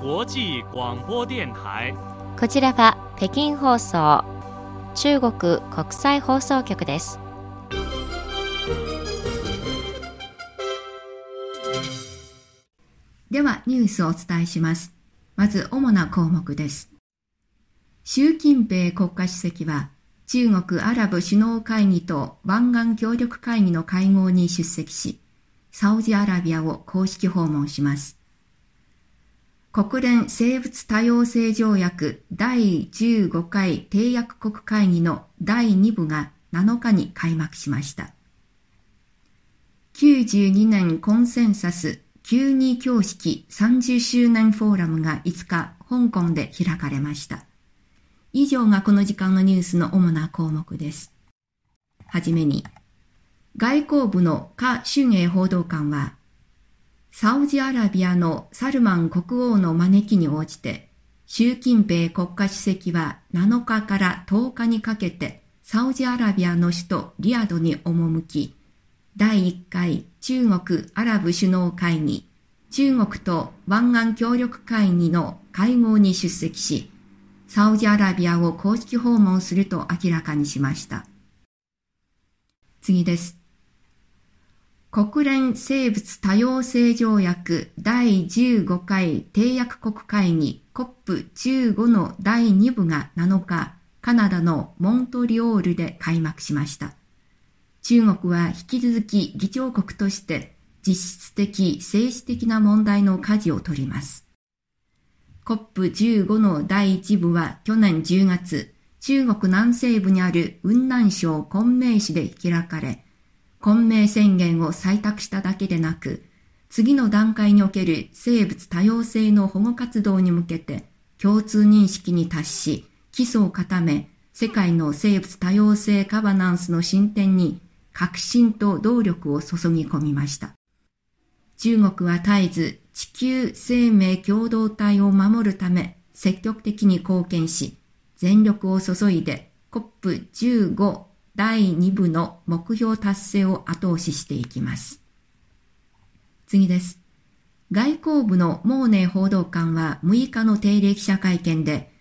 際广播電台こちらは北京放送中国国際放送局ですではニュースをお伝えします。まず主な項目です。習近平国家主席は中国アラブ首脳会議と湾岸協力会議の会合に出席し、サウジアラビアを公式訪問します。国連生物多様性条約第15回締約国会議の第2部が7日に開幕しました。92年コンセンサス92教式30周年フォーラムが5日、香港で開かれました。以上がこの時間のニュースの主な項目です。はじめに、外交部のカ・シュンエイ報道官は、サウジアラビアのサルマン国王の招きに応じて、習近平国家主席は7日から10日にかけてサウジアラビアの首都リヤドに赴き、第1回中国アラブ首脳会議、中国と湾岸協力会議の会合に出席し、サウジアラビアを公式訪問すると明らかにしました。次です。国連生物多様性条約第15回締約国会議 COP15 の第2部が7日、カナダのモントリオールで開幕しました。中国は引き続き議長国として実質的、政治的な問題の舵を取ります。COP15 の第1部は去年10月、中国南西部にある雲南省昆明市で開かれ、昆明宣言を採択しただけでなく、次の段階における生物多様性の保護活動に向けて共通認識に達し、基礎を固め、世界の生物多様性ガバナンスの進展に革新と動力を注ぎ込みました。中国は絶えず地球生命共同体を守るため積極的に貢献し、全力を注いで COP15 第2部の目標達成を後押ししていきます。次です。外交部のモーネ報道官は6日の定例記者会見で、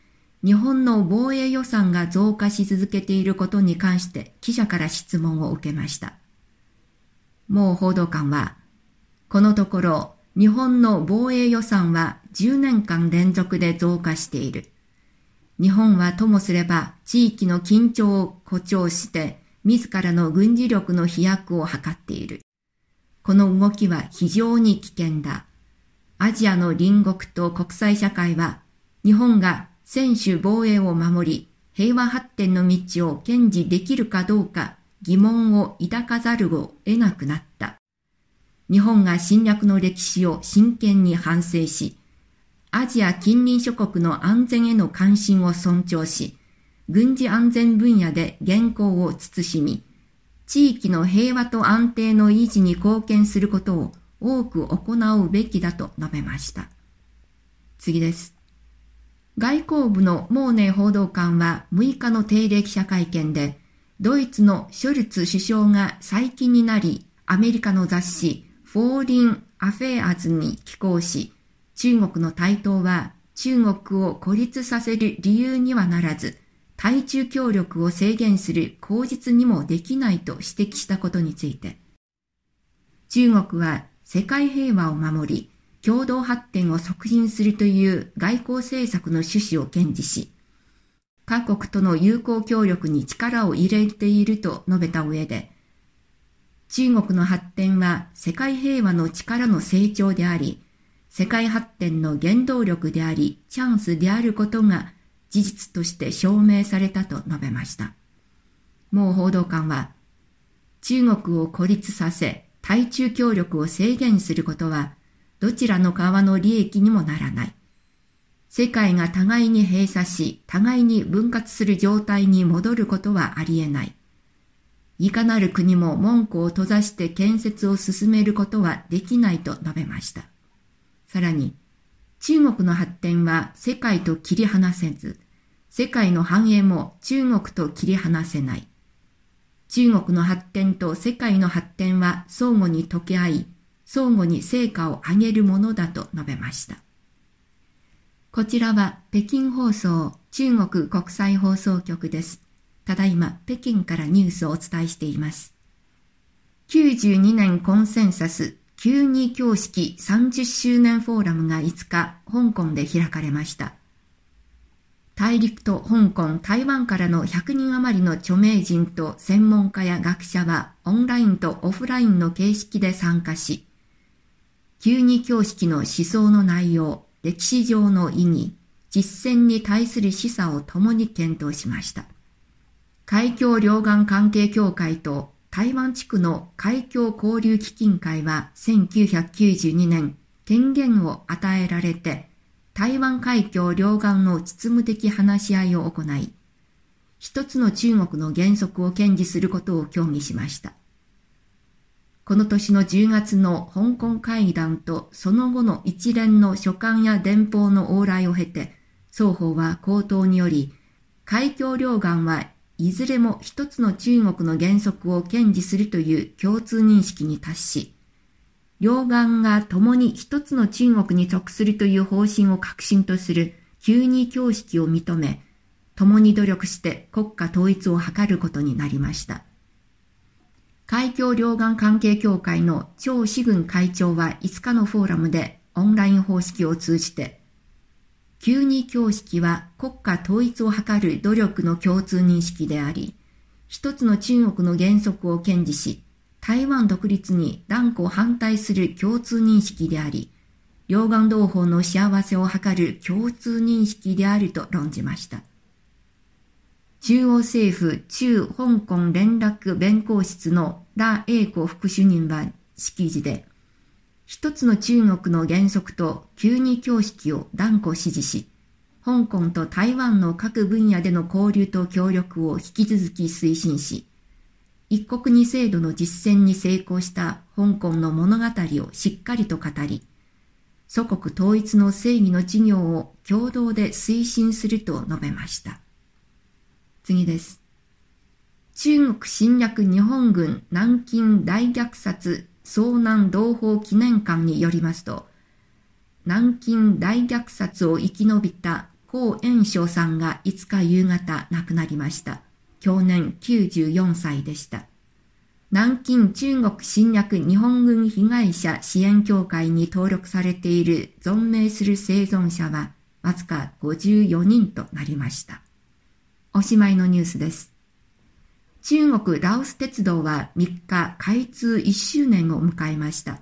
日本の防衛予算が増加し続けていることに関して記者から質問を受けました。モー報道官は、このところ日本の防衛予算は10年間連続で増加している。日本はともすれば地域の緊張を誇張して自らの軍事力の飛躍を図っている。この動きは非常に危険だ。アジアの隣国と国際社会は日本が専守防衛を守り平和発展の道を堅持できるかどうか疑問を抱かざるを得なくなった。日本が侵略の歴史を真剣に反省し、アジア近隣諸国の安全への関心を尊重し、軍事安全分野で現行を慎み、地域の平和と安定の維持に貢献することを多く行うべきだと述べました。次です。外交部のモーネー報道官は6日の定例記者会見で、ドイツのショルツ首相が最近になり、アメリカの雑誌フォーリン・アフェアーズに寄稿し、中国の台頭は中国を孤立させる理由にはならず、対中協力を制限する口実にもできないと指摘したことについて、中国は世界平和を守り、共同発展を促進するという外交政策の趣旨を堅持し、各国との友好協力に力を入れていると述べた上で、中国の発展は世界平和の力の成長であり、世界発展の原動力であり、チャンスであることが事実として証明されたと述べました。もう報道官は、中国を孤立させ、対中協力を制限することは、どちらの側の利益にもならない。世界が互いに閉鎖し、互いに分割する状態に戻ることはありえない。いかなる国も門戸を閉ざして建設を進めることはできないと述べました。さらに、中国の発展は世界と切り離せず、世界の繁栄も中国と切り離せない。中国の発展と世界の発展は相互に溶け合い、相互に成果を上げるものだと述べました。こちらは北京放送中国国際放送局です。ただいま北京からニュースをお伝えしています。92年コンセンサス92教式30周年フォーラムが5日、香港で開かれました。大陸と香港、台湾からの100人余りの著名人と専門家や学者はオンラインとオフラインの形式で参加し、92教式の思想の内容、歴史上の意義、実践に対する示唆を共に検討しました。海峡両岸関係協会と台湾地区の海峡交流基金会は1992年権限を与えられて台湾海峡両岸の実務的話し合いを行い、一つの中国の原則を堅持することを協議しました。この年の10月の香港会談とその後の一連の書簡や電報の往来を経て、双方は口頭により、海峡両岸はいずれも一つの中国の原則を堅持するという共通認識に達し、両岸が共に一つの中国に属するという方針を核心とする旧二教式を認め、共に努力して国家統一を図ることになりました。海峡両岸関係協会の張志軍会長は5日のフォーラムでオンライン方式を通じて、旧二教式は国家統一を図る努力の共通認識であり、一つの中国の原則を堅持し、台湾独立に断固反対する共通認識であり、両岸同胞の幸せを図る共通認識であると論じました。中央政府中香港連絡弁公室の羅英子副主任は式辞で、一つの中国の原則と旧二教式を断固支持し、香港と台湾の各分野での交流と協力を引き続き推進し、一国二制度の実践に成功した香港の物語をしっかりと語り、祖国統一の正義の事業を共同で推進すると述べました。次です。中国侵略日本軍南京大虐殺遭難同胞記念館によりますと、南京大虐殺を生き延びた高炎章さんが5日夕方亡くなりました。去年94歳でした。南京中国侵略日本軍被害者支援協会に登録されている存命する生存者はわずか54人となりました。おしまいのニュースです。中国ラオス鉄道は3日開通1周年を迎えました。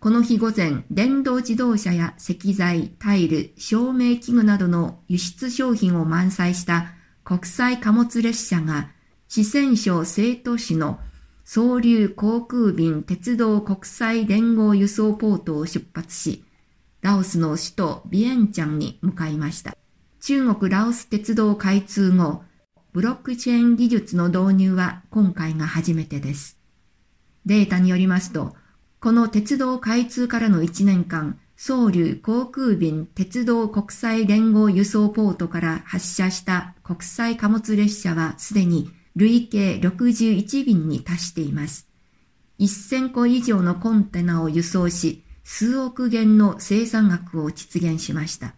この日午前、電動自動車や石材、タイル、照明器具などの輸出商品を満載した国際貨物列車が四川省成都市の総流航空便鉄道国際連合輸送ポートを出発し、ラオスの首都ビエンチャンに向かいました。中国ラオス鉄道開通後、ブロックチェーン技術の導入は今回が初めてです。データによりますと、この鉄道開通からの1年間、総流航空便鉄道国際連合輸送ポートから発車した国際貨物列車はすでに累計61便に達しています。1000個以上のコンテナを輸送し、数億元の生産額を実現しました。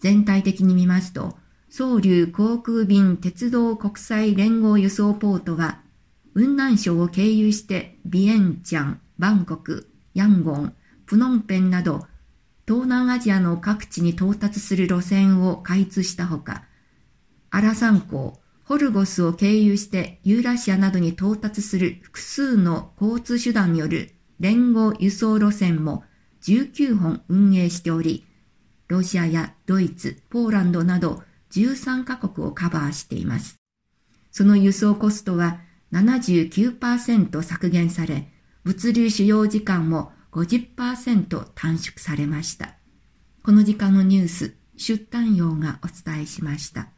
全体的に見ますと、総流航空便鉄道国際連合輸送ポートは、雲南省を経由してビエンチャン、バンコク、ヤンゴン、プノンペンなど、東南アジアの各地に到達する路線を開通したほか、アラサン港、ホルゴスを経由してユーラシアなどに到達する複数の交通手段による連合輸送路線も19本運営しており、ロシアやドイツ、ポーランドなど13カ国をカバーしています。その輸送コストは79%削減され、物流使用時間も50%短縮されました。この時間のニュース、出単用がお伝えしました。